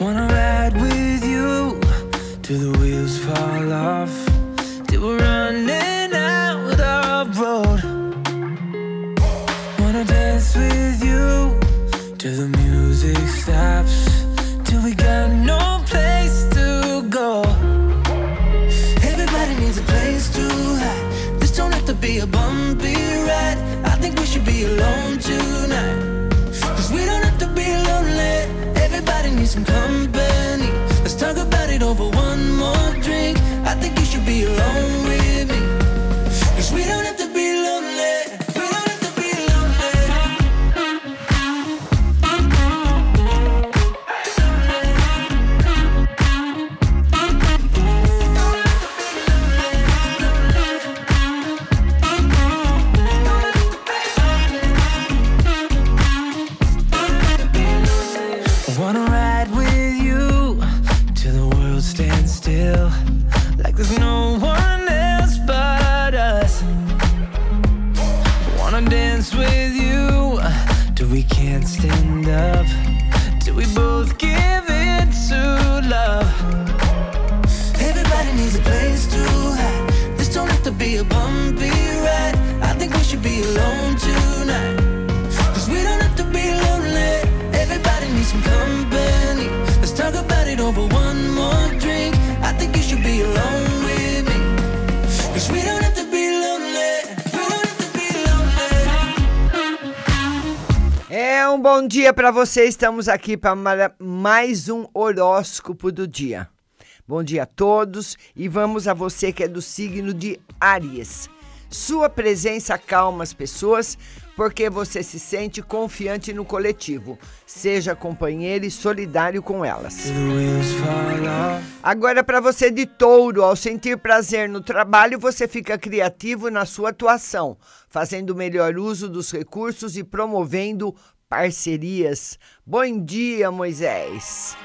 Wanna ride with you till the wheels fall off. Some company. Let's talk about it over one more drink. I think you should be alone with me. Cause we don't have to be lonely. We don't have to be lonely. Wanna ride world still, like there's no one else but us. Wanna dance with you till we can't stand up, till we both give in to love. Everybody needs a place to hide. This don't have to be a bumpy ride. I think we should be alone tonight. Cause we don't have to be lonely. Everybody needs some company. Let's talk about it over É um bom dia para você. Estamos aqui para mais um horóscopo do dia. Bom dia a todos e vamos a você que é do signo de Áries. Sua presença acalma as pessoas porque você se sente confiante no coletivo. Seja companheiro e solidário com elas. Agora, para você de touro, ao sentir prazer no trabalho, você fica criativo na sua atuação, fazendo melhor uso dos recursos e promovendo parcerias. Bom dia, Moisés.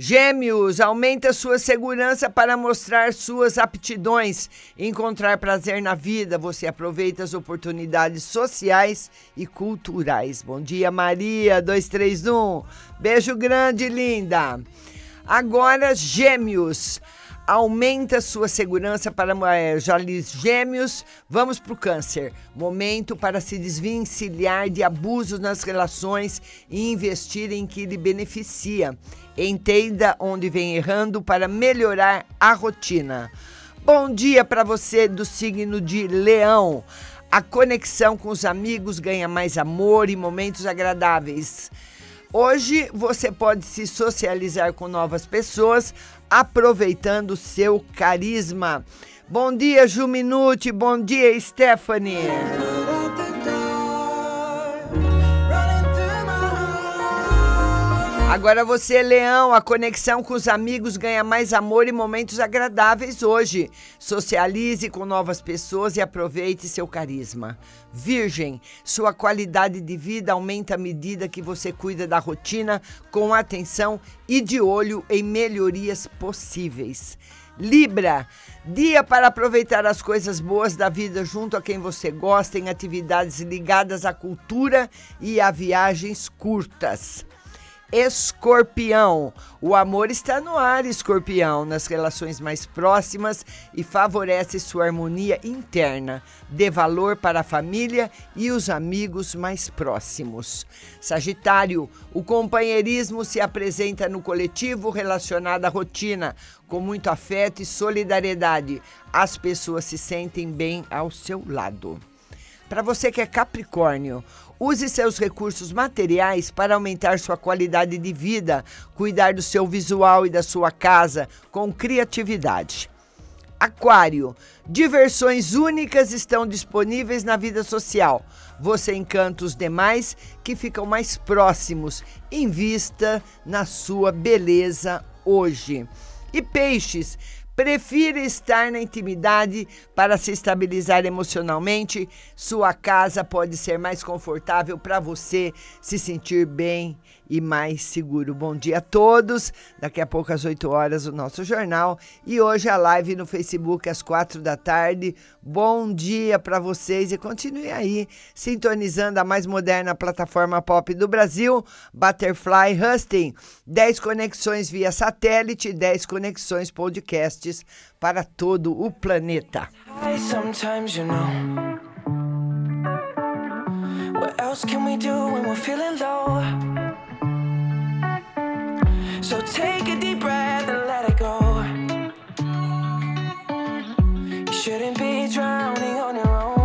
Gêmeos, aumenta sua segurança para mostrar suas aptidões, encontrar prazer na vida. Você aproveita as oportunidades sociais e culturais. Bom dia, Maria 231. Beijo grande, linda. Agora, Gêmeos. Aumenta sua segurança para já li gêmeos. Vamos para o câncer. Momento para se desvencilhar de abusos nas relações e investir em que lhe beneficia. Entenda onde vem errando para melhorar a rotina. Bom dia para você do signo de Leão. A conexão com os amigos ganha mais amor e momentos agradáveis. Hoje você pode se socializar com novas pessoas, aproveitando seu carisma. Bom dia, Ju Minuti. Bom dia, Stephanie. Agora você, Leão, a conexão com os amigos ganha mais amor e momentos agradáveis hoje. Socialize com novas pessoas e aproveite seu carisma. Virgem, sua qualidade de vida aumenta à medida que você cuida da rotina com atenção e de olho em melhorias possíveis. Libra, dia para aproveitar as coisas boas da vida junto a quem você gosta em atividades ligadas à cultura e a viagens curtas. Escorpião. O amor está no ar, Escorpião, nas relações mais próximas e favorece sua harmonia interna. Dê valor para a família e os amigos mais próximos. Sagitário. O companheirismo se apresenta no coletivo relacionado à rotina, com muito afeto e solidariedade. As pessoas se sentem bem ao seu lado. Para você que é Capricórnio, use seus recursos materiais para aumentar sua qualidade de vida, cuidar do seu visual e da sua casa com criatividade. Aquário, diversões únicas estão disponíveis na vida social. Você encanta os demais que ficam mais próximos. Invista na sua beleza hoje. E peixes, Prefira estar na intimidade para se estabilizar emocionalmente. Sua casa pode ser mais confortável para você se sentir bem e mais seguro. Bom dia a todos. Daqui a pouco às 8 horas o nosso jornal e hoje a live no Facebook às 4 da tarde. Bom dia para vocês e continue aí sintonizando a mais moderna plataforma pop do Brasil, Butterfly Husting. 10 conexões via satélite, 10 conexões podcasts para todo o planeta. Sometimes